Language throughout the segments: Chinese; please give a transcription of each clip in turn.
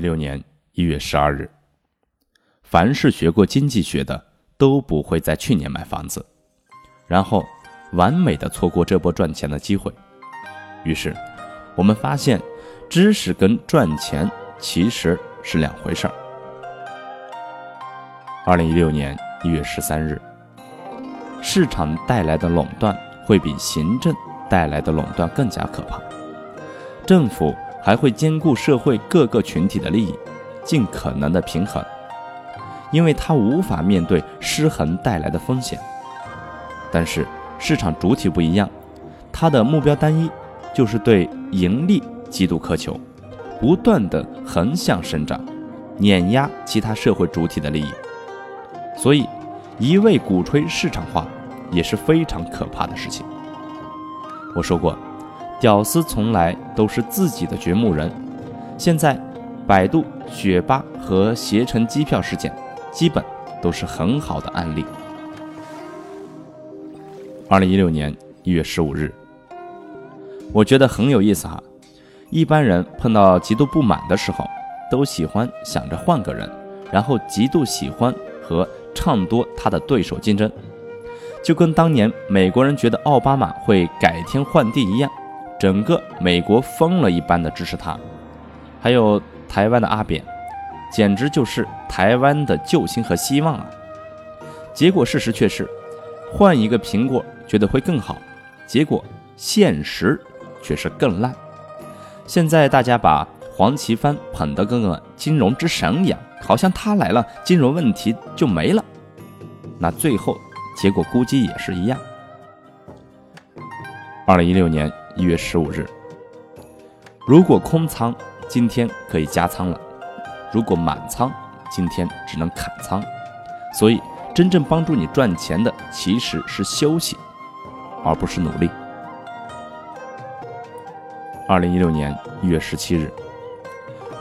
六年一月十二日，凡是学过经济学的都不会在去年买房子，然后完美的错过这波赚钱的机会。于是，我们发现知识跟赚钱其实是两回事儿。二零一六年一月十三日，市场带来的垄断会比行政带来的垄断更加可怕，政府。还会兼顾社会各个群体的利益，尽可能的平衡，因为它无法面对失衡带来的风险。但是市场主体不一样，它的目标单一，就是对盈利极度苛求，不断的横向生长，碾压其他社会主体的利益。所以，一味鼓吹市场化也是非常可怕的事情。我说过。屌丝从来都是自己的掘墓人。现在，百度、雪巴和携程机票事件，基本都是很好的案例。二零一六年一月十五日，我觉得很有意思哈。一般人碰到极度不满的时候，都喜欢想着换个人，然后极度喜欢和唱多他的对手竞争，就跟当年美国人觉得奥巴马会改天换地一样。整个美国疯了一般的支持他，还有台湾的阿扁，简直就是台湾的救星和希望啊！结果事实却是，换一个苹果觉得会更好，结果现实却是更烂。现在大家把黄奇帆捧得跟个金融之神一样，好像他来了，金融问题就没了。那最后结果估计也是一样。二零一六年。一月十五日，如果空仓，今天可以加仓了；如果满仓，今天只能砍仓。所以，真正帮助你赚钱的其实是休息，而不是努力。二零一六年一月十七日，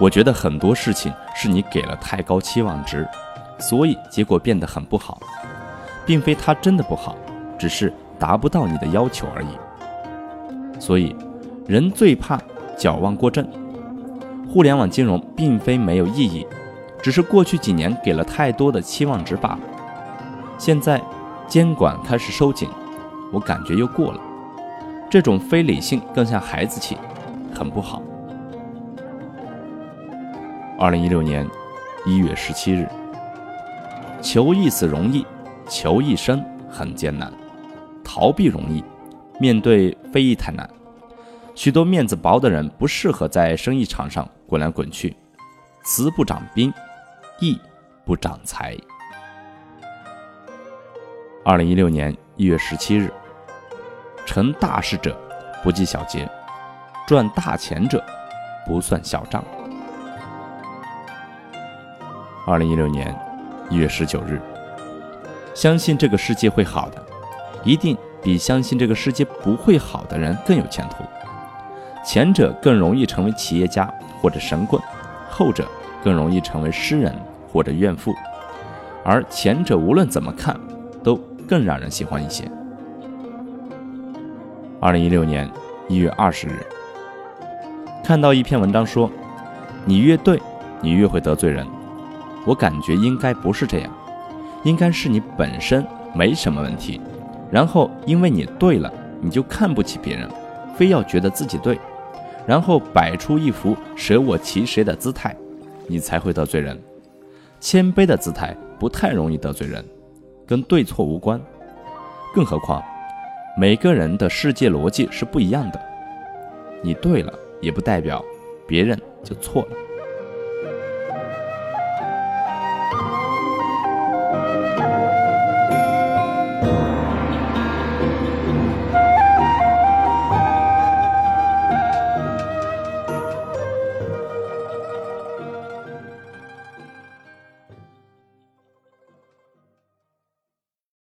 我觉得很多事情是你给了太高期望值，所以结果变得很不好，并非它真的不好，只是达不到你的要求而已。所以，人最怕矫枉过正。互联网金融并非没有意义，只是过去几年给了太多的期望值罢了。现在监管开始收紧，我感觉又过了。这种非理性更像孩子气，很不好。二零一六年一月十七日，求一死容易，求一生很艰难，逃避容易。面对非议太难，许多面子薄的人不适合在生意场上滚来滚去。慈不长兵，义不长财。二零一六年一月十七日，成大事者不计小节，赚大钱者不算小账。二零一六年一月十九日，相信这个世界会好的，一定。比相信这个世界不会好的人更有前途，前者更容易成为企业家或者神棍，后者更容易成为诗人或者怨妇，而前者无论怎么看都更让人喜欢一些。二零一六年一月二十日，看到一篇文章说，你越对，你越会得罪人。我感觉应该不是这样，应该是你本身没什么问题。然后，因为你对了，你就看不起别人，非要觉得自己对，然后摆出一副舍我其谁的姿态，你才会得罪人。谦卑的姿态不太容易得罪人，跟对错无关。更何况，每个人的世界逻辑是不一样的。你对了，也不代表别人就错了。